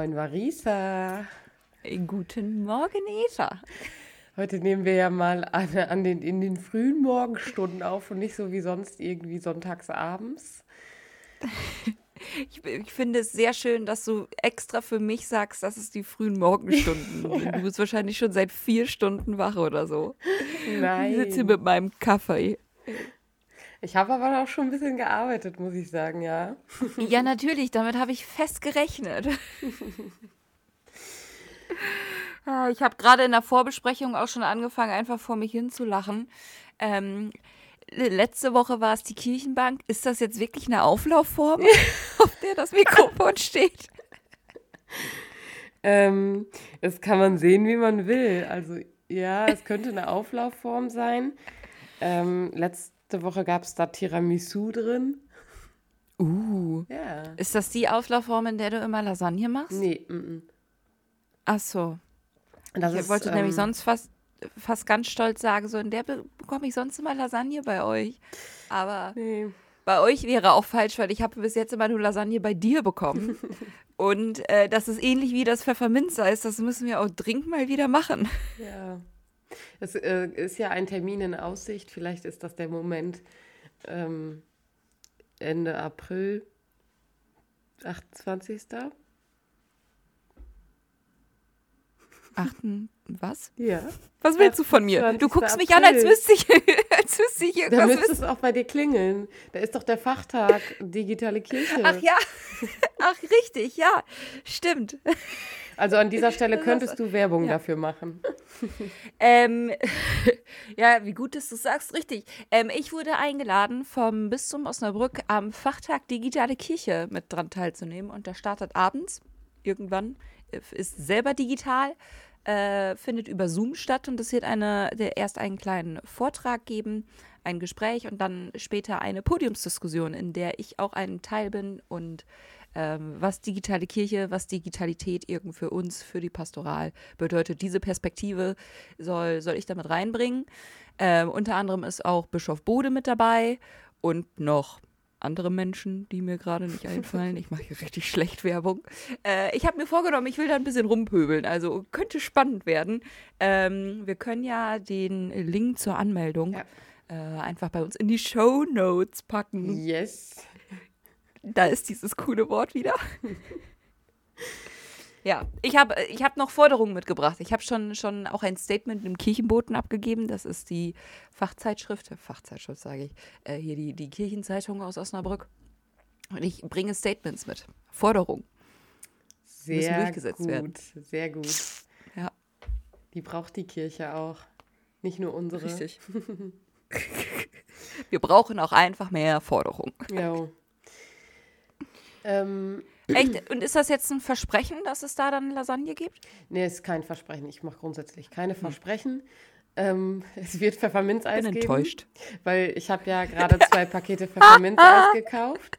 Moin Marisa. Guten Morgen, Eva. Heute nehmen wir ja mal an, an den, in den frühen Morgenstunden auf und nicht so wie sonst irgendwie sonntags abends. Ich, ich, finde es sehr schön, dass du extra für mich sagst, dass es die frühen Morgenstunden. ja. Du bist wahrscheinlich schon seit vier Stunden wach oder so. Nein. Ich sitze hier mit meinem Kaffee. Ich habe aber auch schon ein bisschen gearbeitet, muss ich sagen, ja. Ja, natürlich, damit habe ich fest gerechnet. ich habe gerade in der Vorbesprechung auch schon angefangen, einfach vor mich hinzulachen. Ähm, letzte Woche war es die Kirchenbank. Ist das jetzt wirklich eine Auflaufform, auf der das Mikrofon steht? Ähm, das kann man sehen, wie man will. Also ja, es könnte eine Auflaufform sein. Ähm, letzte Woche gab es da Tiramisu drin. Uh. Ja. Ist das die Auflaufform, in der du immer Lasagne machst? Nee. M -m. Ach so. Das ich ist, wollte ähm, nämlich sonst fast, fast ganz stolz sagen, so in der be- bekomme ich sonst immer Lasagne bei euch. Aber Nee. bei euch wäre auch falsch, weil ich habe bis jetzt immer nur Lasagne bei dir bekommen. Und äh, das ist ähnlich wie das Pfefferminzeis. Das müssen wir auch dringend mal wieder machen. Ja. Es äh, ist ja ein Termin in Aussicht. Vielleicht ist das der Moment ähm, Ende April, 28. Achten, was? Ja. Was willst du von mir? Du 20. guckst mich an, als April. wüsste ich, als wüsste ich Da irgendwas müsste wissen. es auch bei dir klingeln. Da ist doch der Fachtag Digitale Kirche. Ach ja, ach richtig, ja, stimmt. Also an dieser Stelle könntest du Werbung ja. dafür machen. Ähm, ja, wie gut, dass du sagst, richtig. Ähm, ich wurde eingeladen, vom Bistum Osnabrück am Fachtag Digitale Kirche mit dran teilzunehmen. Und der startet abends, irgendwann, äh, ist selber digital, äh, findet über Zoom statt und es wird eine, der erst einen kleinen Vortrag geben, ein Gespräch und dann später eine Podiumsdiskussion, in der ich auch ein Teil bin und ähm, was digitale Kirche, was Digitalität irgend für uns, für die Pastoral bedeutet. Diese Perspektive soll, soll ich damit reinbringen. Ähm, unter anderem ist auch Bischof Bode mit dabei und noch andere Menschen, die mir gerade nicht einfallen. Ich mache hier richtig schlecht Werbung. Äh, ich habe mir vorgenommen, ich will da ein bisschen rumpöbeln. Also könnte spannend werden. Ähm, wir können ja den Link zur Anmeldung Ja. äh, einfach bei uns in die Show Notes packen. Yes. Da ist dieses coole Wort wieder. Ja, ich habe ich hab noch Forderungen mitgebracht. Ich habe schon, schon auch ein Statement im Kirchenboten abgegeben. Das ist die Fachzeitschrift, Fachzeitschrift sage ich, äh, hier die, die Kirchenzeitung aus Osnabrück. Und ich bringe Statements mit. Forderungen. Sehr durchgesetzt gut. werden. Sehr gut. Ja, Die braucht die Kirche auch. Nicht nur unsere. richtig. Wir brauchen auch einfach mehr Forderungen. Ja. Ähm, Echt? Und ist das jetzt ein Versprechen, dass es da dann Lasagne gibt? nee, ist kein Versprechen. Ich mache grundsätzlich keine Versprechen. Ähm, es wird Pfefferminzeis Bin geben. enttäuscht. Weil ich habe ja gerade zwei Pakete Pfefferminzeis gekauft.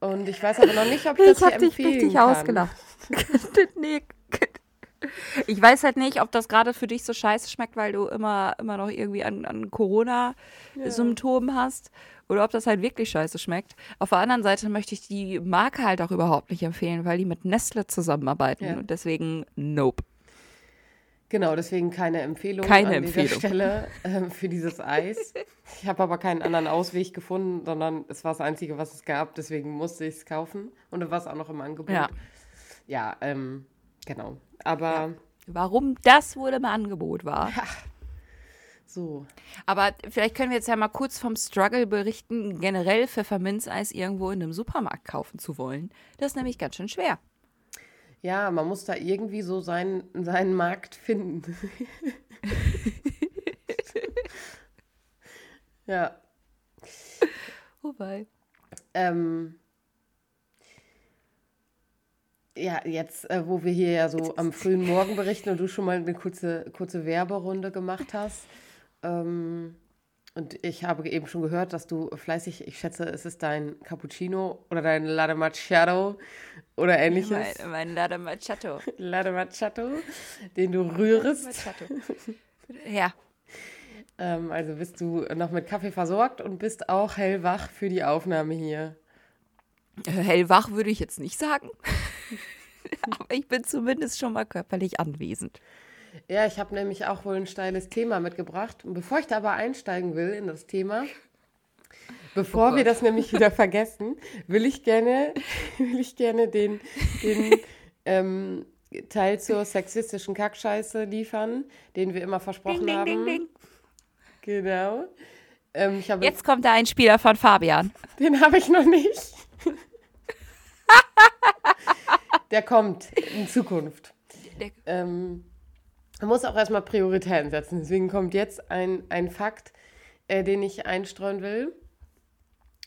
Und ich weiß aber noch nicht, ob ich das hier hab dich empfehlen richtig kann. ausgelacht. nee. Ich weiß halt nicht, ob das gerade für dich so scheiße schmeckt, weil du immer, immer noch irgendwie an, an Corona-Symptomen hast. Oder ob das halt wirklich scheiße schmeckt. Auf der anderen Seite möchte ich die Marke halt auch überhaupt nicht empfehlen, weil die mit Nestle zusammenarbeiten. Ja. Und deswegen, nope. Genau, deswegen keine Empfehlung Keine an Empfehlung. dieser Stelle ähm, für dieses Eis. Ich habe aber keinen anderen Ausweg gefunden, sondern es war das Einzige, was es gab. Deswegen musste ich es kaufen. Und da war es auch noch im Angebot. Ja. Ja, ähm, genau. Aber Warum das wohl im Angebot war. So. Aber vielleicht können wir jetzt ja mal kurz vom Struggle berichten, generell Pfefferminzeis irgendwo in einem Supermarkt kaufen zu wollen. Das ist nämlich ganz schön schwer. Ja, man muss da irgendwie so seinen, seinen Markt finden. ja. Wobei. Ähm, ja, jetzt, äh, wo wir hier ja so am frühen Morgen berichten und du schon mal eine kurze, kurze Werberunde gemacht hast. Ähm, und ich habe eben schon gehört, dass du fleißig, ich schätze, es ist dein Cappuccino oder dein Latte Macchiato oder ähnliches. Mein, mein Latte Macchiato. Latte Macchiato, den du rührst. Macchiato. Ja, Ähm, also bist du noch mit Kaffee versorgt und bist auch hellwach für die Aufnahme hier. Äh, hellwach würde ich jetzt nicht sagen. Aber ich bin zumindest schon mal körperlich anwesend. Ja, ich habe nämlich auch wohl ein steiles Thema mitgebracht. Und bevor ich da aber einsteigen will in das Thema, bevor oh wir das nämlich wieder vergessen, will ich gerne, will ich gerne den, den ähm, Teil zur sexistischen Kackscheiße liefern, den wir immer versprochen ding, ding, haben. Ding, ding. Genau. Ähm, Jetzt kommt da ein Spieler von Fabian. Den habe ich noch nicht. Der kommt in Zukunft. Ähm, man muss auch erstmal Prioritäten setzen. Deswegen kommt jetzt ein, ein Fakt, äh, den ich einstreuen will.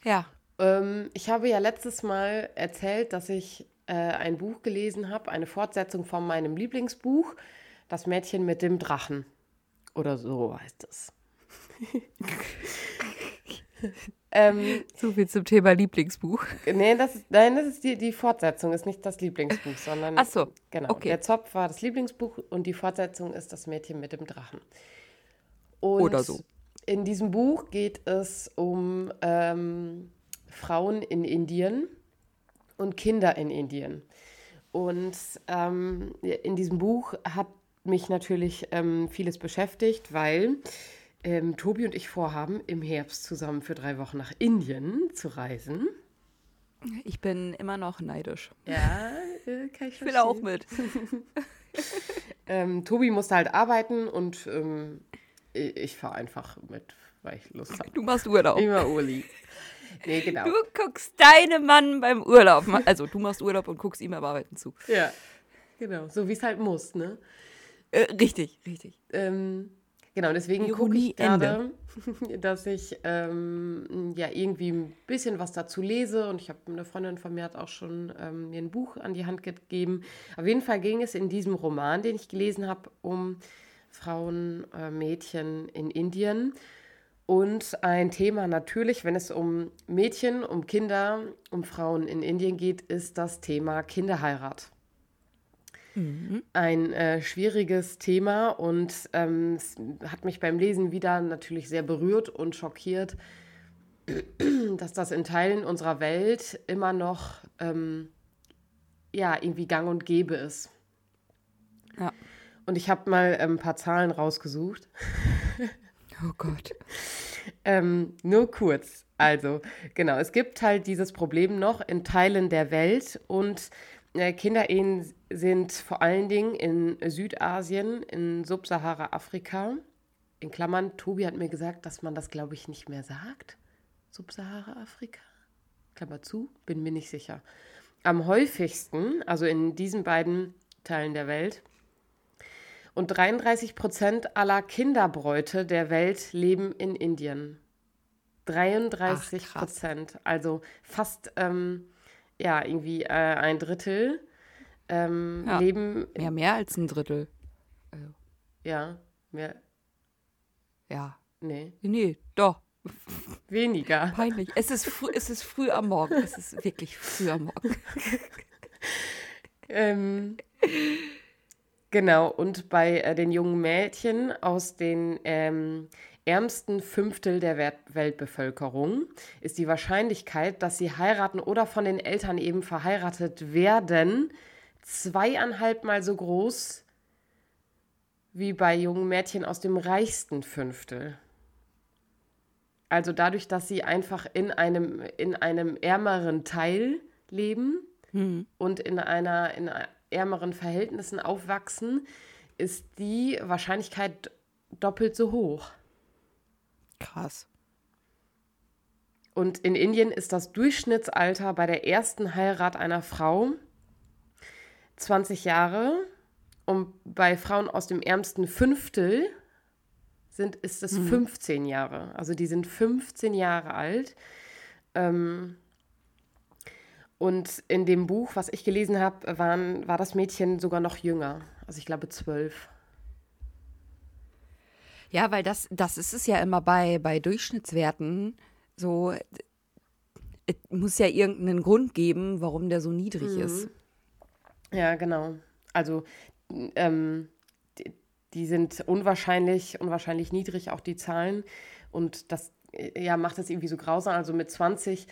Ja. Ähm, ich habe ja letztes Mal erzählt, dass ich äh, ein Buch gelesen habe, eine Fortsetzung von meinem Lieblingsbuch, Das Mädchen mit dem Drachen. Oder so heißt es. ähm, so viel zum Thema Lieblingsbuch. Nee, das ist, nein, das ist die, die Fortsetzung, ist nicht das Lieblingsbuch, sondern. Ach so. Genau. Okay. Der Zopf war das Lieblingsbuch und die Fortsetzung ist das Mädchen mit dem Drachen. Und Oder so. In diesem Buch geht es um ähm, Frauen in Indien und Kinder in Indien. Und ähm, in diesem Buch hat mich natürlich ähm, vieles beschäftigt, weil ähm, Tobi und ich vorhaben, im Herbst zusammen für drei Wochen nach Indien zu reisen. Ich bin immer noch neidisch. Ja, äh, kann ich, ich will auch mit. ähm, Tobi musste halt arbeiten und ähm, ich, fahre einfach mit, weil ich Lust habe. Du machst Urlaub. Immer Uli. Nee, genau. Du guckst deinem Mann beim Urlaub. Also du machst Urlaub und guckst ihm beim Arbeiten zu. Ja, genau. So wie es halt muss, ne? Äh, richtig, richtig. Ähm, Genau, deswegen gucke ich gerade, dass ich ähm, ja irgendwie ein bisschen was dazu lese und ich habe eine Freundin von mir hat auch schon ähm, mir ein Buch an die Hand gegeben. Auf jeden Fall ging es in diesem Roman, den ich gelesen habe, um Frauen, äh, Mädchen in Indien. Und ein Thema natürlich, wenn es um Mädchen, um Kinder, um Frauen in Indien geht, ist das Thema Kinderheirat. Mhm. Ein äh, schwieriges Thema und ähm, es hat mich beim Lesen wieder natürlich sehr berührt und schockiert, dass das in Teilen unserer Welt immer noch ähm, ja, irgendwie gang und gäbe ist. Ja. Und ich habe mal ähm, ein paar Zahlen rausgesucht. oh Gott. ähm, nur kurz. Also, genau, es gibt halt dieses Problem noch in Teilen der Welt und Kinderehen sind vor allen Dingen in Südasien, in Subsahara-Afrika. In Klammern, Tobi hat mir gesagt, dass man das, glaube ich, nicht mehr sagt. Subsahara-Afrika? Klammer zu, bin mir nicht sicher. Am häufigsten, also in diesen beiden Teilen der Welt. Und 33 Prozent aller Kinderbräute der Welt leben in Indien. 33 Prozent, also fast ähm, ja, irgendwie äh, ein Drittel ähm, ja. leben. Mehr, mehr als ein Drittel. Also. Ja, mehr. Ja. Nee. Nee, doch. Weniger. Peinlich. Es ist, früh, es ist früh am Morgen. Es ist wirklich früh am Morgen. ähm, genau, und bei äh, den jungen Mädchen aus den ähm, ärmsten Fünftel der Weltbevölkerung ist die Wahrscheinlichkeit, dass sie heiraten oder von den Eltern eben verheiratet werden, zweieinhalb Mal so groß wie bei jungen Mädchen aus dem reichsten Fünftel. Also dadurch, dass sie einfach in einem, in einem ärmeren Teil leben hm. und in einer in ärmeren Verhältnissen aufwachsen, ist die Wahrscheinlichkeit doppelt so hoch. Krass. Und in Indien ist das Durchschnittsalter bei der ersten Heirat einer Frau 20 Jahre und bei Frauen aus dem ärmsten Fünftel sind, ist es mhm. 15 Jahre. Also die sind 15 Jahre alt. Ähm, und in dem Buch, was ich gelesen habe, war das Mädchen sogar noch jünger. Also ich glaube zwölf. Ja, weil das, das ist es ja immer bei, bei Durchschnittswerten so. Es muss ja irgendeinen Grund geben, warum der so niedrig mhm. ist. Ja, genau. Also ähm, die, die, sind unwahrscheinlich, unwahrscheinlich niedrig, auch die Zahlen. Und das ja, macht das irgendwie so grausam. Also mit 20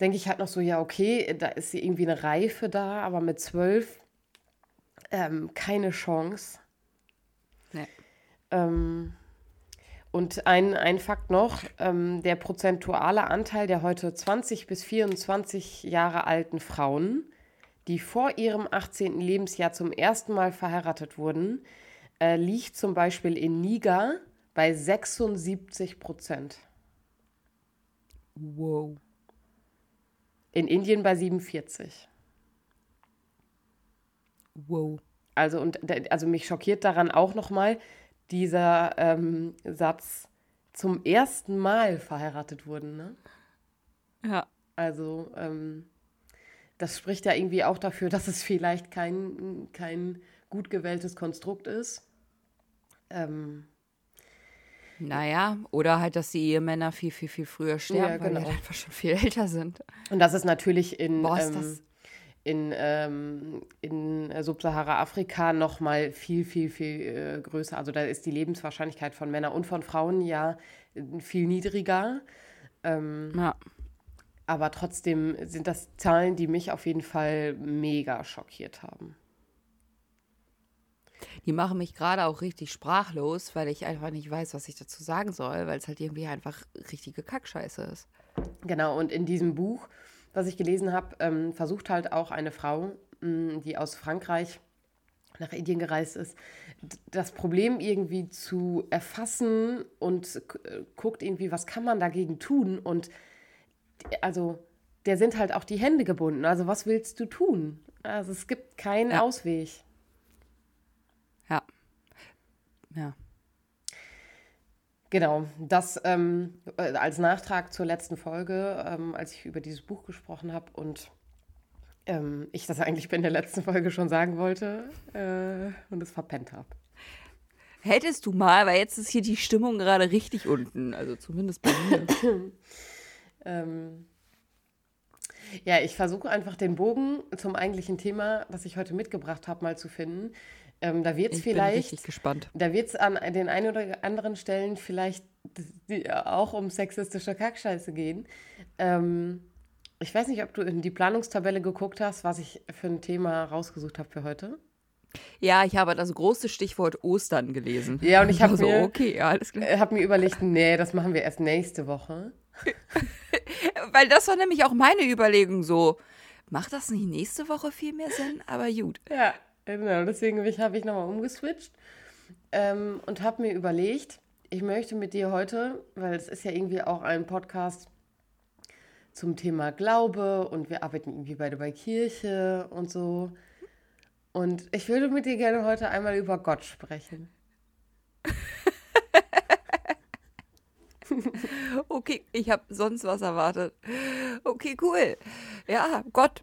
denke ich halt noch so, ja, okay, da ist irgendwie eine Reife da, aber mit zwölf ähm, keine Chance. Ähm, und ein, ein Fakt noch, ähm, der prozentuale Anteil der heute 20 bis 24 Jahre alten Frauen, die vor ihrem 18. Lebensjahr zum ersten Mal verheiratet wurden, äh, liegt zum Beispiel in Niger bei 76 Prozent. Wow. In Indien bei 47. Wow. Also, und, also mich schockiert daran auch nochmal dieser ähm, Satz, zum ersten Mal verheiratet wurden. Ne? Ja. Also, ähm, das spricht ja irgendwie auch dafür, dass es vielleicht kein, kein gut gewähltes Konstrukt ist. Ähm, Naja, oder halt, dass die Ehemänner viel, viel, viel früher sterben, Ja, weil genau. die halt einfach schon viel älter sind. und das ist natürlich in, Boah, ist ähm, das- in, ähm, in äh, Subsahara-Afrika noch mal viel, viel, viel äh, größer. Also da ist die Lebenswahrscheinlichkeit von Männern und von Frauen ja äh, viel niedriger. Ähm, Ja. aber trotzdem sind das Zahlen, die mich auf jeden Fall mega schockiert haben. Die machen mich gerade auch richtig sprachlos, weil ich einfach nicht weiß, was ich dazu sagen soll, weil es halt irgendwie einfach richtige Kackscheiße ist. Genau, und in diesem Buch, was ich gelesen habe, ähm, versucht halt auch eine Frau, mh, die aus Frankreich nach Indien gereist ist, das Problem irgendwie zu erfassen und äh, guckt irgendwie, was kann man dagegen tun? Und also, der sind halt auch die Hände gebunden. Also, was willst du tun? Also, es gibt keinen Ja. Ausweg. Ja. Ja. Genau, das ähm, äh, als Nachtrag zur letzten Folge, ähm, als ich über dieses Buch gesprochen habe und ähm, ich das eigentlich in der letzten Folge schon sagen wollte äh, und es verpennt habe. Hättest du mal, weil jetzt ist hier die Stimmung gerade richtig unten, also zumindest bei mir. Ähm, ja, ich versuche einfach den Bogen zum eigentlichen Thema, das ich heute mitgebracht habe, mal zu finden. Ähm, da wird es vielleicht gespannt. Da wird es an den einen oder anderen Stellen vielleicht auch um sexistische Kackscheiße gehen. Ähm, ich weiß nicht, ob du in die Planungstabelle geguckt hast, was ich für ein Thema rausgesucht habe für heute. Ja, ich habe das große Stichwort Ostern gelesen. Ja, und ich war hab so, mir- okay, ja. Ich habe mir überlegt, nee, das machen wir erst nächste Woche. Weil das war nämlich auch meine Überlegung so. Macht das nicht nächste Woche viel mehr Sinn? Aber gut. Ja, genau. Deswegen habe ich nochmal umgeswitcht ähm, und habe mir überlegt, ich möchte mit dir heute, weil es ist ja irgendwie auch ein Podcast zum Thema Glaube und wir arbeiten irgendwie beide bei Kirche und so. Und ich würde mit dir gerne heute einmal über Gott sprechen. Okay, ich habe sonst was erwartet. Okay, cool. Ja, Gott,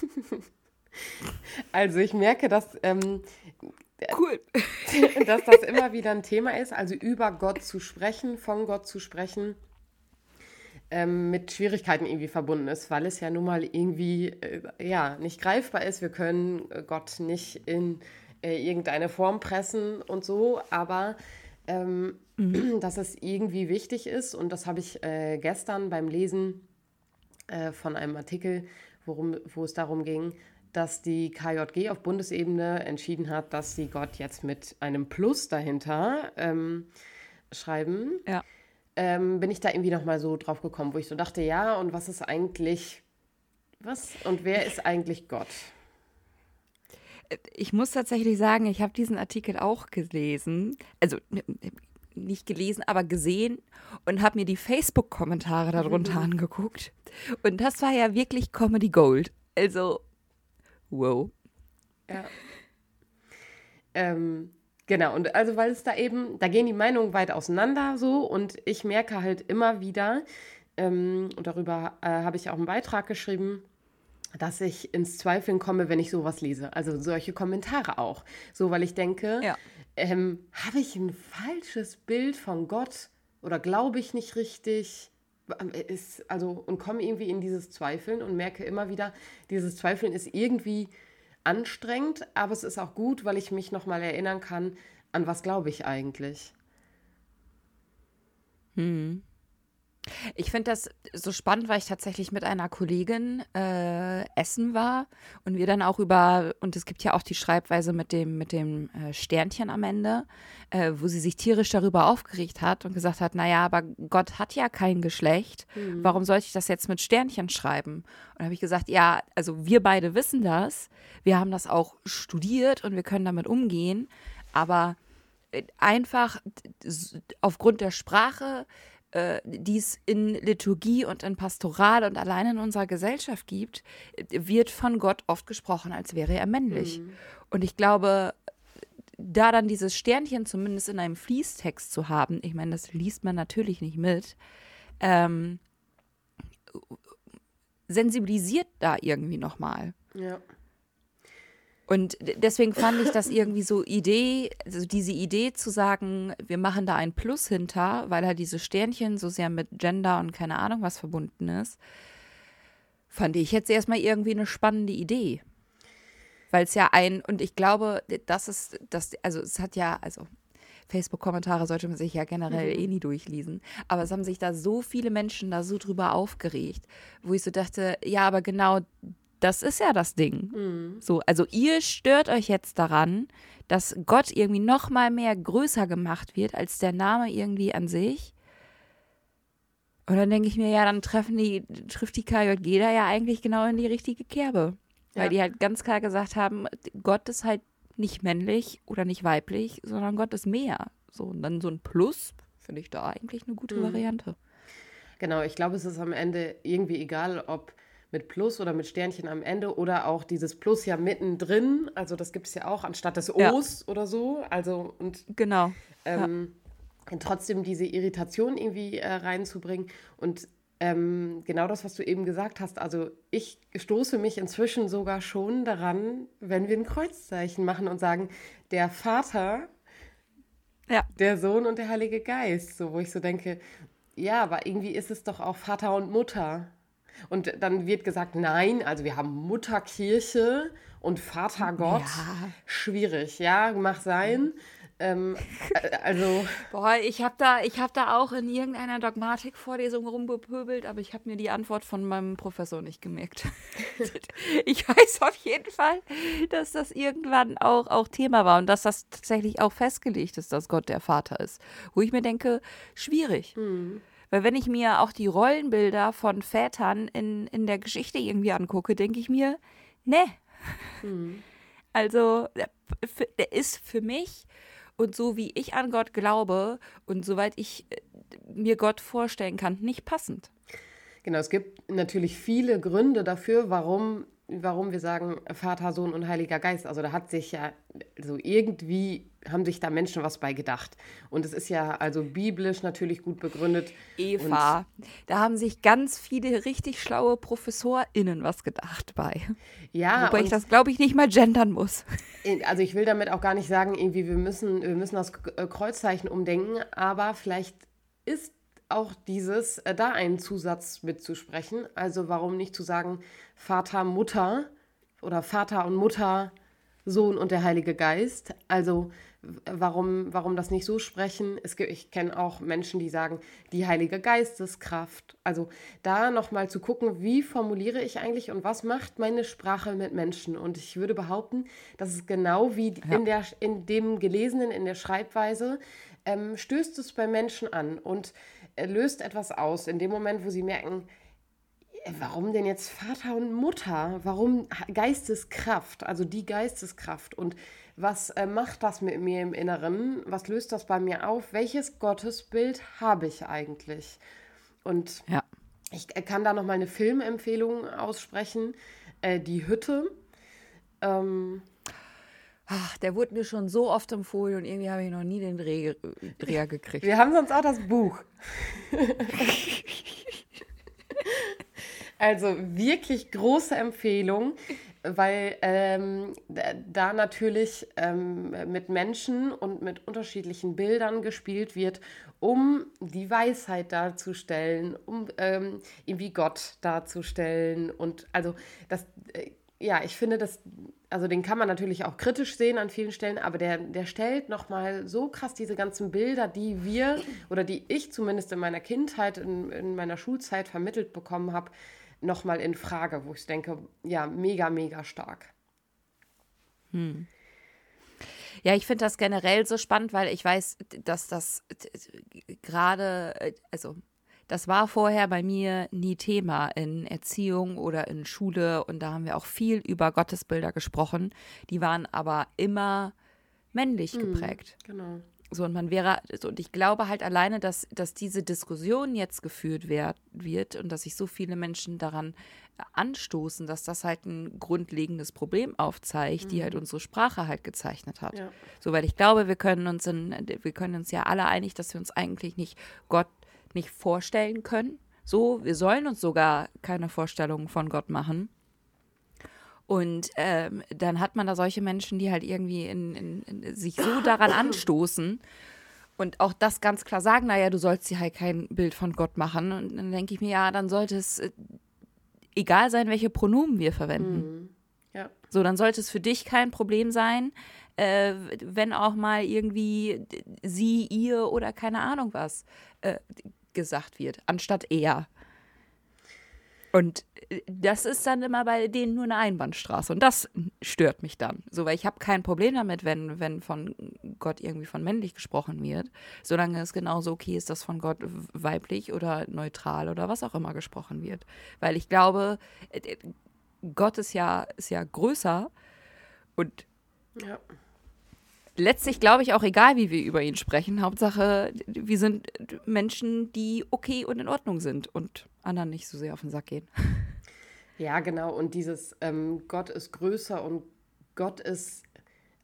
Also ich merke, dass, ähm, cool. dass das immer wieder ein Thema ist, also über Gott zu sprechen, von Gott zu sprechen, ähm, mit Schwierigkeiten irgendwie verbunden ist, weil es ja nun mal irgendwie äh, ja, nicht greifbar ist. Wir können äh, Gott nicht in äh, irgendeine Form pressen und so, aber ähm, dass es irgendwie wichtig ist und das habe ich äh, gestern beim Lesen äh, von einem Artikel, worum, wo es darum ging, dass die KJG auf Bundesebene entschieden hat, dass sie Gott jetzt mit einem Plus dahinter ähm, schreiben, Ja. ähm, bin ich da irgendwie nochmal so drauf gekommen, wo ich so dachte, ja, und was ist eigentlich, was und wer ist eigentlich Gott? Ich muss tatsächlich sagen, ich habe diesen Artikel auch gelesen. Also nicht gelesen, aber gesehen und habe mir die Facebook-Kommentare darunter angeguckt. Und das war ja wirklich Comedy Gold. Also, wow. Ja. Ähm, genau, und also weil es da eben, da gehen die Meinungen weit auseinander so und ich merke halt immer wieder, ähm, und darüber äh, habe ich auch einen Beitrag geschrieben, dass ich ins Zweifeln komme, wenn ich sowas lese. Also solche Kommentare auch. So, weil ich denke, Ja. ähm, habe ich ein falsches Bild von Gott oder glaube ich nicht richtig? Ist, also, und komme irgendwie in dieses Zweifeln und merke immer wieder, dieses Zweifeln ist irgendwie anstrengend, aber es ist auch gut, weil ich mich nochmal erinnern kann, an was glaube ich eigentlich. Ich finde das so spannend, weil ich tatsächlich mit einer Kollegin äh, essen war und wir dann auch über, und es gibt ja auch die Schreibweise mit dem, mit dem äh, Sternchen am Ende, äh, wo sie sich tierisch darüber aufgeregt hat und gesagt hat, naja, aber Gott hat ja kein Geschlecht, mhm. warum sollte ich das jetzt mit Sternchen schreiben? Und habe ich gesagt, ja, also wir beide wissen das, wir haben das auch studiert und wir können damit umgehen, aber äh, einfach aufgrund der Sprache äh, die es in Liturgie und in Pastoral und allein in unserer Gesellschaft gibt, wird von Gott oft gesprochen, als wäre er männlich. Mhm. Und ich glaube, da dann dieses Sternchen zumindest in einem Fließtext zu haben, ich meine, das liest man natürlich nicht mit, ähm, sensibilisiert da irgendwie nochmal. Ja. Und deswegen fand ich das irgendwie so Idee, also diese Idee zu sagen, wir machen da ein Plus hinter, weil halt diese Sternchen so sehr mit Gender und keine Ahnung was verbunden ist, fand ich jetzt erstmal irgendwie eine spannende Idee. Weil es ja ein, und ich glaube, das ist, das, also es hat ja, also Facebook-Kommentare sollte man sich ja generell mhm. eh nie durchlesen. Aber es haben sich da so viele Menschen da so drüber aufgeregt, wo ich so dachte, ja, aber genau das ist ja das Ding. Mhm. So, also ihr stört euch jetzt daran, dass Gott irgendwie noch mal mehr größer gemacht wird als der Name irgendwie an sich. Und dann denke ich mir, ja, dann treffen die, trifft die KJG da ja eigentlich genau in die richtige Kerbe. Ja. Weil die halt ganz klar gesagt haben, Gott ist halt nicht männlich oder nicht weiblich, sondern Gott ist mehr. So, und dann so ein Plus finde ich da eigentlich eine gute mhm. Variante. Genau, ich glaube, es ist am Ende irgendwie egal, ob mit Plus oder mit Sternchen am Ende oder auch dieses Plus ja mittendrin. Also das gibt es ja auch anstatt des O's ja. oder so. Also und genau. Ähm, ja. trotzdem diese Irritation irgendwie äh, reinzubringen. Und ähm, genau das, was du eben gesagt hast. Also ich stoße mich inzwischen sogar schon daran, wenn wir ein Kreuzzeichen machen und sagen, der Vater, ja. der Sohn und der Heilige Geist. So, wo ich so denke, ja, aber irgendwie ist es doch auch Vater und Mutter. Und dann wird gesagt, nein, also wir haben Mutterkirche und Vatergott. Ja. Schwierig, ja, mach sein. Ähm, äh, also. Boah, ich habe da, hab da auch in irgendeiner Dogmatikvorlesung rumbepöbelt, aber ich habe mir die Antwort von meinem Professor nicht gemerkt. ich weiß auf jeden Fall, dass das irgendwann auch, auch Thema war und dass das tatsächlich auch festgelegt ist, dass Gott der Vater ist. Wo ich mir denke, schwierig. Mhm. Weil wenn ich mir auch die Rollenbilder von Vätern in, in der Geschichte irgendwie angucke, denke ich mir, ne. Mhm. Also, der ist für mich und so wie ich an Gott glaube und soweit ich äh, mir Gott vorstellen kann, nicht passend. Genau, es gibt natürlich viele Gründe dafür, warum warum wir sagen Vater, Sohn und Heiliger Geist. Also da hat sich ja so irgendwie haben sich da Menschen was bei gedacht. Und es ist ja also biblisch natürlich gut begründet. Eva, da haben sich ganz viele richtig schlaue ProfessorInnen was gedacht bei. Ja. Wobei ich das, glaube ich, nicht mal gendern muss. Also ich will damit auch gar nicht sagen, irgendwie, wir müssen, wir müssen das Kreuzzeichen umdenken, aber vielleicht ist auch dieses, äh, da einen Zusatz mitzusprechen. Also warum nicht zu sagen Vater, Mutter oder Vater und Mutter, Sohn und der Heilige Geist. Also warum, warum das nicht so sprechen? Es gibt, ich kenne auch Menschen, die sagen, die Heilige Geisteskraft. Also da nochmal zu gucken, wie formuliere ich eigentlich und was macht meine Sprache mit Menschen? Und ich würde behaupten, dass es genau wie ja. in, der, in dem Gelesenen, in der Schreibweise, ähm, stößt es bei Menschen an. Und löst etwas aus in dem Moment, wo sie merken, äh, warum denn jetzt Vater und Mutter? Warum Geisteskraft, also die Geisteskraft? Und was äh, macht das mit mir im Inneren? Was löst das bei mir auf? Welches Gottesbild habe ich eigentlich? Und ja. ich äh, kann da noch mal eine Filmempfehlung aussprechen. Äh, die Hütte. Ähm, Ach, der wurde mir schon so oft empfohlen und irgendwie habe ich noch nie den Dreh, Dreher gekriegt. Wir haben sonst auch das Buch. also wirklich große Empfehlung, weil ähm, da natürlich ähm, mit Menschen und mit unterschiedlichen Bildern gespielt wird, um die Weisheit darzustellen, um ähm, irgendwie Gott darzustellen. Und also das, äh, ja, ich finde, das also den kann man natürlich auch kritisch sehen an vielen Stellen, aber der, der stellt nochmal so krass diese ganzen Bilder, die wir oder die ich zumindest in meiner Kindheit, in, in meiner Schulzeit vermittelt bekommen habe, nochmal in Frage, wo ich denke, ja, mega, mega stark. Hm. Ja, ich finde das generell so spannend, weil ich weiß, dass das gerade, äh, also das war vorher bei mir nie Thema in Erziehung oder in Schule und da haben wir auch viel über Gottesbilder gesprochen. Die waren aber immer männlich mhm, geprägt. Genau. So, und man wäre, und ich glaube halt alleine, dass, dass diese Diskussion jetzt geführt werd, wird und dass sich so viele Menschen daran anstoßen, dass das halt ein grundlegendes Problem aufzeigt, mhm. die halt mhm. unsere Sprache halt gezeichnet hat. Ja. So, weil ich glaube, wir können uns in, wir können uns ja alle einig, dass wir uns eigentlich nicht Gott nicht vorstellen können. So, wir sollen uns sogar keine Vorstellungen von Gott machen. Und ähm, dann hat man da solche Menschen, die halt irgendwie in, in, in sich so daran anstoßen und auch das ganz klar sagen, naja, du sollst dir halt kein Bild von Gott machen. Und dann denke ich mir, ja, dann sollte es äh, egal sein, welche Pronomen wir verwenden. Mhm. Ja. So, dann sollte es für dich kein Problem sein, äh, wenn auch mal irgendwie sie, ihr oder keine Ahnung was äh, gesagt wird, anstatt er. Und äh, das ist dann immer bei denen nur eine Einbahnstraße. Und das stört mich dann. So, weil ich habe kein Problem damit, wenn, wenn von Gott irgendwie von männlich gesprochen wird, solange es genauso okay ist, dass von Gott weiblich oder neutral oder was auch immer gesprochen wird. Weil ich glaube, äh, Gott ist ja, ist ja größer und ja letztlich glaube ich auch egal, wie wir über ihn sprechen. Hauptsache, wir sind Menschen, die okay und in Ordnung sind und anderen nicht so sehr auf den Sack gehen. Ja, genau. Und dieses ähm, Gott ist größer und Gott ist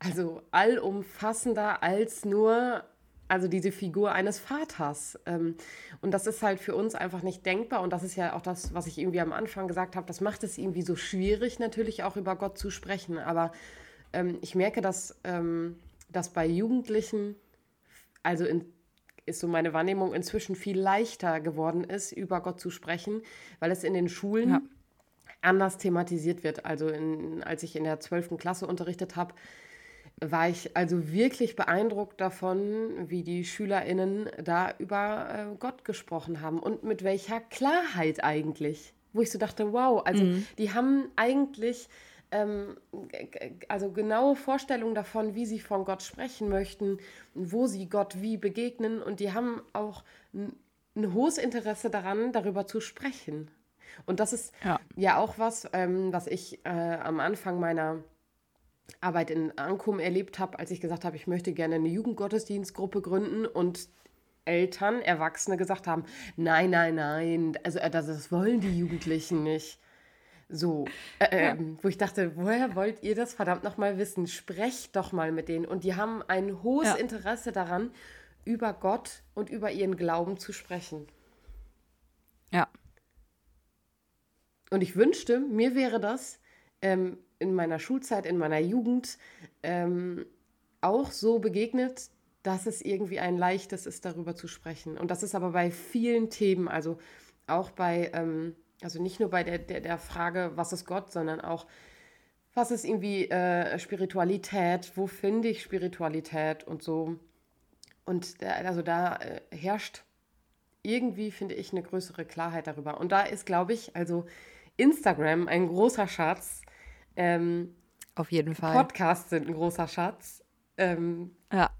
also allumfassender als nur also diese Figur eines Vaters. Ähm, und das ist halt für uns einfach nicht denkbar. Und das ist ja auch das, was ich irgendwie am Anfang gesagt habe. Das macht es irgendwie so schwierig, natürlich auch über Gott zu sprechen. Aber ähm, ich merke, dass ähm, dass bei Jugendlichen, also in, ist so meine Wahrnehmung, inzwischen viel leichter geworden ist, über Gott zu sprechen, weil es in den Schulen ja. anders thematisiert wird. Also in, als ich in der 12. Klasse unterrichtet habe, war ich also wirklich beeindruckt davon, wie die SchülerInnen da über äh, Gott gesprochen haben und mit welcher Klarheit eigentlich. Wo ich so dachte, wow, also mhm. die haben eigentlich ähm, also genaue Vorstellungen davon, wie sie von Gott sprechen möchten, wo sie Gott wie begegnen. Und die haben auch ein, ein hohes Interesse daran, darüber zu sprechen. Und das ist ja, ja auch was, ähm, was ich äh, am Anfang meiner Arbeit in Ankum erlebt habe, als ich gesagt habe, ich möchte gerne eine Jugendgottesdienstgruppe gründen und Eltern, Erwachsene gesagt haben, nein, nein, nein, also äh, das, das wollen die Jugendlichen nicht. So, äh, ja. ähm, wo ich dachte, woher wollt ihr das verdammt nochmal wissen? Sprecht doch mal mit denen. Und die haben ein hohes ja. Interesse daran, über Gott und über ihren Glauben zu sprechen. Ja. Und ich wünschte, mir wäre das ähm, in meiner Schulzeit, in meiner Jugend ähm, auch so begegnet, dass es irgendwie ein leichtes ist, darüber zu sprechen. Und das ist aber bei vielen Themen, also auch bei ähm, also nicht nur bei der, der, der Frage, was ist Gott, sondern auch, was ist irgendwie äh, Spiritualität, wo finde ich Spiritualität und so. Und da, also da äh, herrscht irgendwie, finde ich, eine größere Klarheit darüber. Und da ist, glaube ich, also Instagram ein großer Schatz. Ähm, Auf jeden Fall. Podcasts sind ein großer Schatz. Ähm, ja.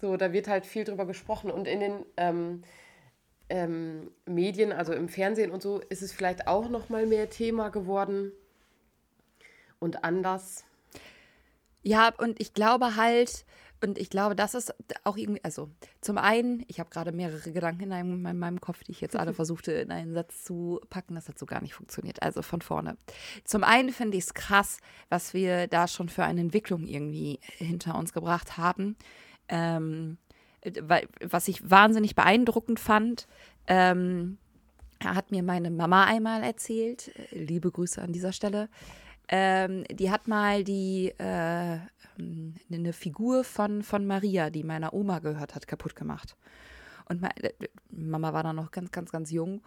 So, da wird halt viel drüber gesprochen. Und in den ähm, ähm, Medien, also im Fernsehen und so, ist es vielleicht auch noch mal mehr Thema geworden und anders. Ja, und ich glaube halt, und ich glaube, das ist auch irgendwie, also zum einen, ich habe gerade mehrere Gedanken in, einem, in, meinem Kopf, die ich jetzt alle versuchte in einen Satz zu packen. Das hat so gar nicht funktioniert. Also von vorne. Zum einen finde ich es krass, was wir da schon für eine Entwicklung irgendwie hinter uns gebracht haben. Ähm, was ich wahnsinnig beeindruckend fand, ähm, hat mir meine Mama einmal erzählt, liebe Grüße an dieser Stelle, ähm, die hat mal die äh, eine Figur von, von Maria, die meiner Oma gehört hat, kaputt gemacht. Und meine, Mama war da noch ganz, ganz, ganz jung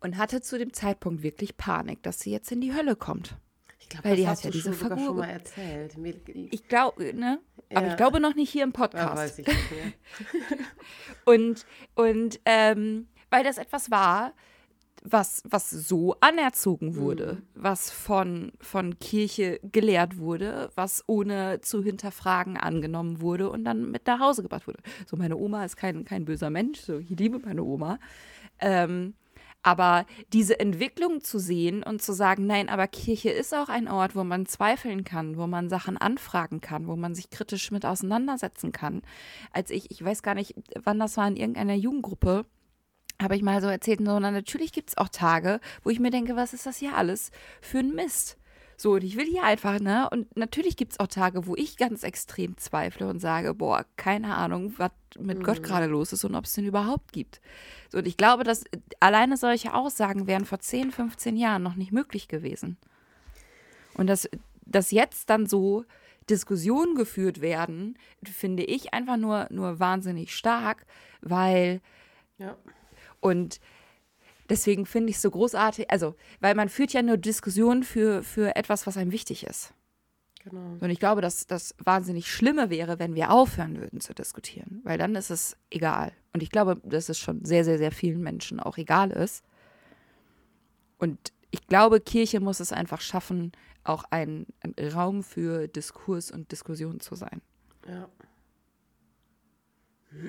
und hatte zu dem Zeitpunkt wirklich Panik, dass sie jetzt in die Hölle kommt. Ich glaube, das die hast hat ja du diese schon, Figur schon mal erzählt. Ich glaube, ne? Aber Ja. ich glaube noch nicht hier im ja, Podcast. weiß ich. Und, und ähm, weil das etwas war, was, was so anerzogen wurde, was von, von Kirche gelehrt wurde, was ohne zu hinterfragen angenommen wurde und dann mit nach Hause gebracht wurde. So, meine Oma ist kein, kein böser Mensch, so, ich liebe meine Oma. Ähm, aber diese Entwicklung zu sehen und zu sagen, nein, aber Kirche ist auch ein Ort, wo man zweifeln kann, wo man Sachen anfragen kann, wo man sich kritisch mit auseinandersetzen kann. Als ich, ich weiß gar nicht, wann das war in irgendeiner Jugendgruppe, habe ich mal so erzählt, so, na, natürlich gibt es auch Tage, wo ich mir denke, was ist das hier alles für ein Mist? So, und ich will hier einfach, ne? Und natürlich gibt es auch Tage, wo ich ganz extrem zweifle und sage, boah, keine Ahnung, was mit Gott gerade los ist und ob es den überhaupt gibt. So, und ich glaube, dass äh, alleine solche Aussagen wären vor 10, 15 Jahren noch nicht möglich gewesen. Und dass, dass jetzt dann so Diskussionen geführt werden, finde ich einfach nur, nur wahnsinnig stark, weil Ja. und deswegen finde ich es so großartig, also, weil man führt ja nur Diskussionen für, für etwas, was einem wichtig ist. Genau. Und ich glaube, dass das wahnsinnig Schlimme wäre, wenn wir aufhören würden zu diskutieren, weil dann ist es egal. Und ich glaube, dass es schon sehr, sehr, sehr vielen Menschen auch egal ist. Und ich glaube, Kirche muss es einfach schaffen, auch ein, ein Raum für Diskurs und Diskussion zu sein. Ja.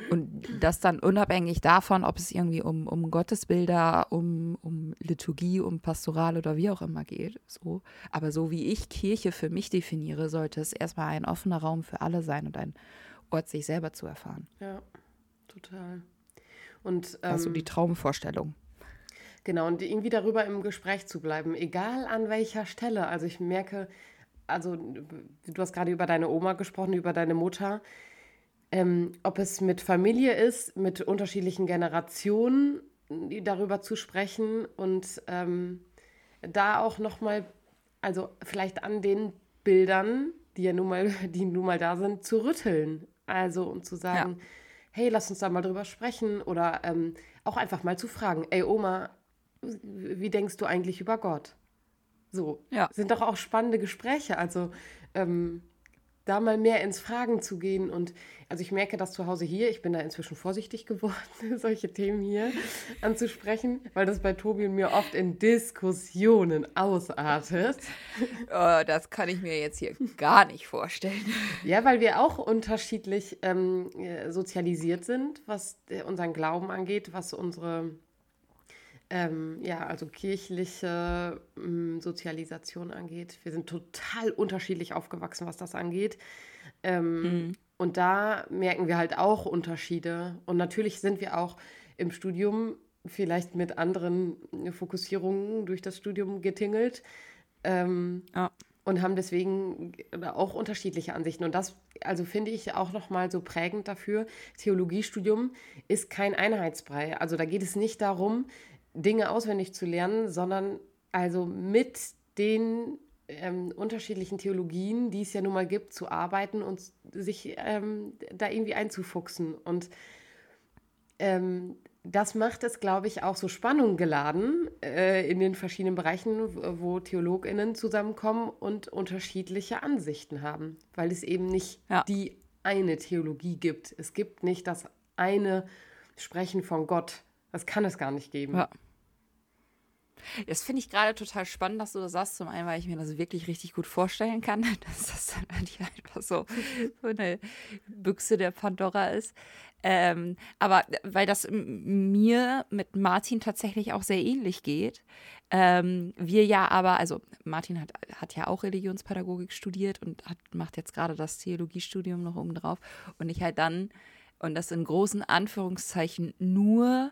Und das dann unabhängig davon, ob es irgendwie um, um Gottesbilder, um, um Liturgie, um Pastoral oder wie auch immer geht. So. Aber so wie ich Kirche für mich definiere, sollte es erstmal ein offener Raum für alle sein und ein Ort, sich selber zu erfahren. Ja, total. Und ähm, die Traumvorstellung. Genau, und irgendwie darüber im Gespräch zu bleiben, egal an welcher Stelle. Also ich merke, also du hast gerade über deine Oma gesprochen, über deine Mutter. Ähm, ob es mit Familie ist, mit unterschiedlichen Generationen, darüber zu sprechen und ähm, da auch nochmal, also vielleicht an den Bildern, die ja nun mal, die nun mal da sind, zu rütteln. Also und zu sagen, hey, lass uns da mal drüber sprechen oder ähm, auch einfach mal zu fragen, ey Oma, wie denkst du eigentlich über Gott? So, Ja. sind doch auch spannende Gespräche. Also ähm, da mal mehr ins Fragen zu gehen. Und also ich merke das zu Hause hier, ich bin da inzwischen vorsichtig geworden, solche Themen hier anzusprechen, weil das bei Tobi und mir oft in Diskussionen ausartet. Oh, das kann ich mir jetzt hier gar nicht vorstellen. Ja, weil wir auch unterschiedlich ähm, äh, sozialisiert sind, was äh, unseren Glauben angeht, was unsere ähm, ja, also kirchliche ähm, Sozialisation angeht. Wir sind total unterschiedlich aufgewachsen, was das angeht. Ähm, Und da merken wir halt auch Unterschiede. Und natürlich sind wir auch im Studium vielleicht mit anderen Fokussierungen durch das Studium getingelt. Ähm, Ja. und haben deswegen auch unterschiedliche Ansichten. Und das, also finde ich auch nochmal so prägend dafür, Theologiestudium ist kein Einheitsbrei. Also da geht es nicht darum, Dinge auswendig zu lernen, sondern also mit den ähm, unterschiedlichen Theologien, die es ja nun mal gibt, zu arbeiten und sich ähm, da irgendwie einzufuchsen. Und ähm, das macht es, glaube ich, auch so Spannung geladen äh, in den verschiedenen Bereichen, wo- TheologInnen zusammenkommen und unterschiedliche Ansichten haben, weil es eben nicht Ja. die eine Theologie gibt. Es gibt nicht das eine Sprechen von Gott. Das kann es gar nicht geben. Ja. Das finde ich gerade total spannend, dass du das sagst. Zum einen, weil ich mir das wirklich richtig gut vorstellen kann, dass das dann nicht einfach so, so eine Büchse der Pandora ist. Ähm, aber weil das mir mit Martin tatsächlich auch sehr ähnlich geht. Ähm, wir ja aber, also Martin hat, hat ja auch Religionspädagogik studiert und hat, macht jetzt gerade das Theologiestudium noch oben drauf. Und ich halt dann, und das in großen Anführungszeichen nur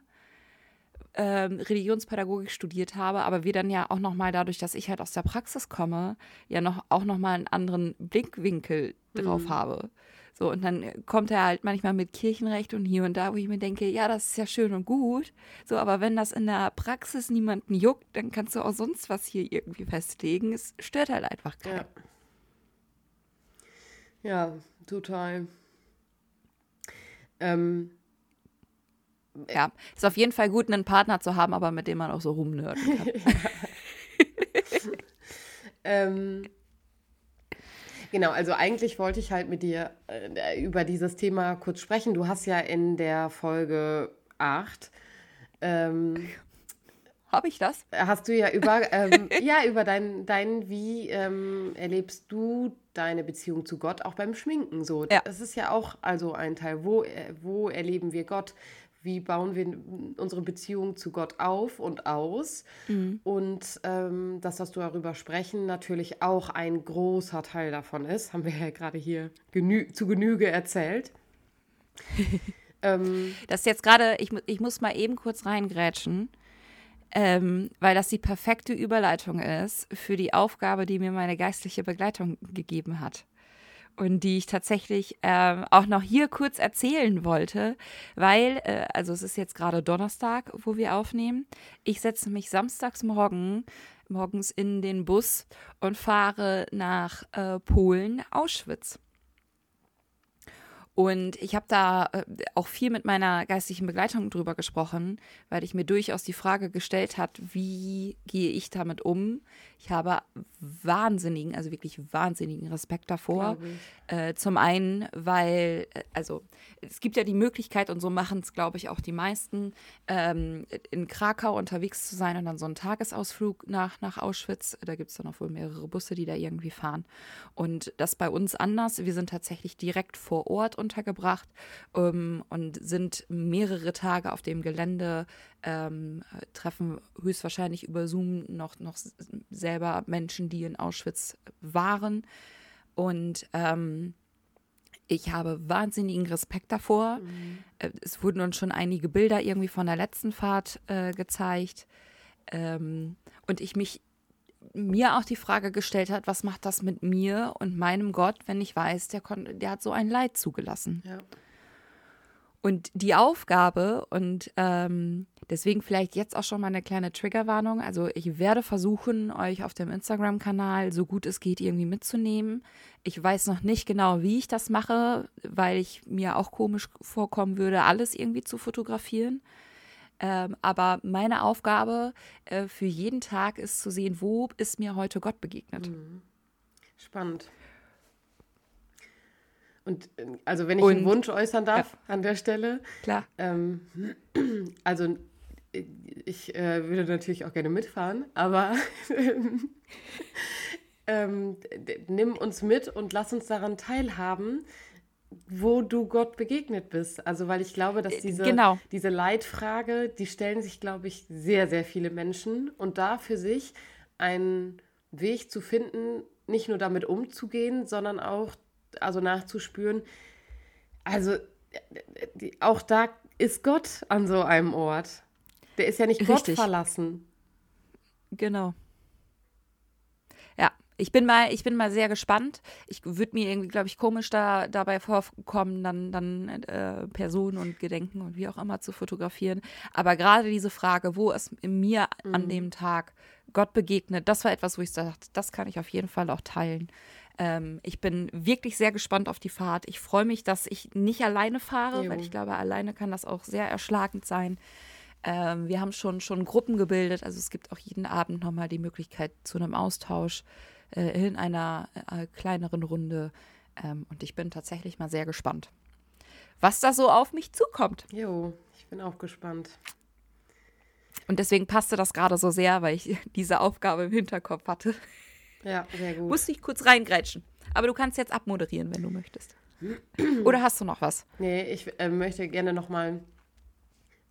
ähm, Religionspädagogik studiert habe, aber wir dann ja auch noch mal dadurch, dass ich halt aus der Praxis komme, ja noch auch noch mal einen anderen Blickwinkel drauf habe. So und dann kommt er halt manchmal mit Kirchenrecht und hier und da, wo ich mir denke, ja, das ist ja schön und gut. So, aber wenn das in der Praxis niemanden juckt, dann kannst du auch sonst was hier irgendwie festlegen. Es stört halt einfach keinen. Ja, ja total. Ähm, Ja. ist auf jeden Fall gut, einen Partner zu haben, aber mit dem man auch so rumnörden kann. ähm, genau, also eigentlich wollte ich halt mit dir äh, über dieses Thema kurz sprechen. Du hast ja in der Folge 8 ähm, habe ich das? Hast du ja über, ähm, ja, über dein, dein wie ähm, erlebst du deine Beziehung zu Gott auch beim Schminken so. Ja. Das ist ja auch also ein Teil. Wo, äh, wo erleben wir Gott? Wie bauen wir unsere Beziehung zu Gott auf und aus? Mhm. Und ähm, das, was du darüber sprechen, natürlich auch ein großer Teil davon ist. Haben wir ja gerade hier genü zu Genüge erzählt. ähm, das ist jetzt gerade, ich, ich muss mal eben kurz reingrätschen ähm, weil das die perfekte Überleitung ist für die Aufgabe, die mir meine geistliche Begleitung gegeben hat. Und die ich tatsächlich äh, auch noch hier kurz erzählen wollte, weil, äh, also es ist jetzt gerade Donnerstag, wo wir aufnehmen. Ich setze mich samstags morgen, morgens in den Bus und fahre nach äh, Polen, Auschwitz. Und ich habe da äh, auch viel mit meiner geistlichen Begleitung drüber gesprochen, weil ich mir durchaus die Frage gestellt hat, wie gehe ich damit um? Ich habe wahnsinnigen, also wirklich wahnsinnigen Respekt davor. Äh, zum einen, weil, äh, also es gibt ja die Möglichkeit, und so machen es, glaube ich, auch die meisten, ähm, in Krakau unterwegs zu sein und dann so einen Tagesausflug nach, nach Auschwitz. Da gibt es dann auch wohl mehrere Busse, die da irgendwie fahren. Und das bei uns anders. Wir sind tatsächlich direkt vor Ort untergebracht ähm, und sind mehrere Tage auf dem Gelände, ähm, treffen höchstwahrscheinlich über Zoom noch, noch selber Menschen, die in Auschwitz waren. Und ähm, ich habe wahnsinnigen Respekt davor. Mhm. Äh, es wurden uns schon einige Bilder irgendwie von der letzten Fahrt äh, gezeigt. Ähm, und ich mich mir auch die Frage gestellt hat, was macht das mit mir und meinem Gott, wenn ich weiß, der, der hat so ein Leid zugelassen. Ja. Und die Aufgabe, und ähm, deswegen vielleicht jetzt auch schon mal eine kleine Triggerwarnung. Also ich werde versuchen, euch auf dem Instagram-Kanal so gut es geht irgendwie mitzunehmen. Ich weiß noch nicht genau, wie ich das mache, weil ich mir auch komisch vorkommen würde, alles irgendwie zu fotografieren. Ähm, aber meine Aufgabe äh, für jeden Tag ist zu sehen, wo ist mir heute Gott begegnet. Mhm. Spannend. Und äh, also wenn ich und, einen Wunsch äußern darf ja. an der Stelle. Klar. Ähm, also ich äh, würde natürlich auch gerne mitfahren, aber ähm, nimm uns mit und lass uns daran teilhaben, wo du Gott begegnet bist. Also, weil ich glaube, dass äh, diese, genau. diese Leitfrage, die stellen sich, glaube ich, sehr, sehr viele Menschen. Und da für sich einen Weg zu finden, nicht nur damit umzugehen, sondern auch also nachzuspüren. Also, auch da ist Gott an so einem Ort. Der ist ja nicht Richtig. Gott verlassen. Genau ich bin mal, ich bin mal sehr gespannt. Ich würde mir irgendwie, glaube ich, komisch da dabei vorkommen, dann, dann äh, Personen und Gedenken und wie auch immer zu fotografieren. Aber gerade diese Frage, wo es mir mhm. an dem Tag Gott begegnet, das war etwas, wo ich dachte, das kann ich auf jeden Fall auch teilen. Ähm, ich bin wirklich sehr gespannt auf die Fahrt. Ich freue mich, dass ich nicht alleine fahre, jo. weil ich glaube, alleine kann das auch sehr erschlagend sein. Ähm, wir haben schon, schon Gruppen gebildet, also es gibt auch jeden Abend nochmal die Möglichkeit zu einem Austausch äh, in einer äh, kleineren Runde. Ähm, und ich bin tatsächlich mal sehr gespannt, was da so auf mich zukommt. Jo, ich bin auch gespannt. Und deswegen passte das gerade so sehr, weil ich diese Aufgabe im Hinterkopf hatte. Ja, sehr gut. Musste ich kurz reingrätschen. Aber du kannst jetzt abmoderieren, wenn du möchtest. Oder hast du noch was? Nee, ich äh, möchte gerne nochmal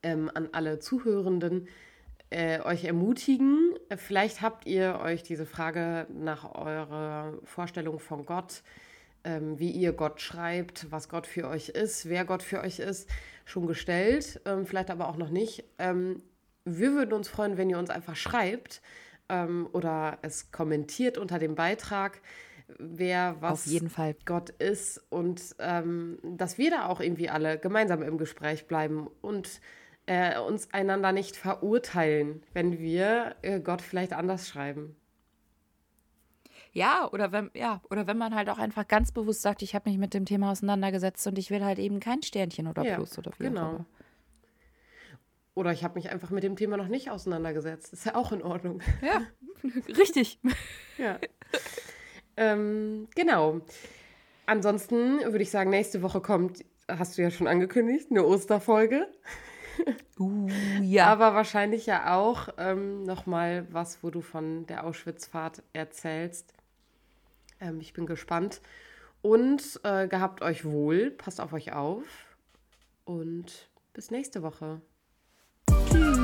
ähm, an alle Zuhörenden äh, euch ermutigen. Vielleicht habt ihr euch diese Frage nach eurer Vorstellung von Gott, ähm, wie ihr Gott schreibt, was Gott für euch ist, wer Gott für euch ist, schon gestellt, ähm, vielleicht aber auch noch nicht. Ähm, wir würden uns freuen, wenn ihr uns einfach schreibt ähm, oder es kommentiert unter dem Beitrag wer was Gott ist und ähm, dass wir da auch irgendwie alle gemeinsam im Gespräch bleiben und äh, uns einander nicht verurteilen, wenn wir äh, Gott vielleicht anders schreiben. Ja, oder wenn, ja, oder wenn man halt auch einfach ganz bewusst sagt, ich habe mich mit dem Thema auseinandergesetzt und ich will halt eben kein Sternchen oder ja, Plus oder wie genau. Oder ich habe mich einfach mit dem Thema noch nicht auseinandergesetzt. Ist ja auch in Ordnung. Ja, richtig. Ja. ähm, genau. Ansonsten würde ich sagen, nächste Woche kommt, hast du ja schon angekündigt, eine Osterfolge. Uh, ja. Aber wahrscheinlich ja auch ähm, nochmal was, wo du von der Auschwitzfahrt erzählst. Ähm, ich bin gespannt. Und äh, gehabt euch wohl, passt auf euch auf und bis nächste Woche. Tschüss.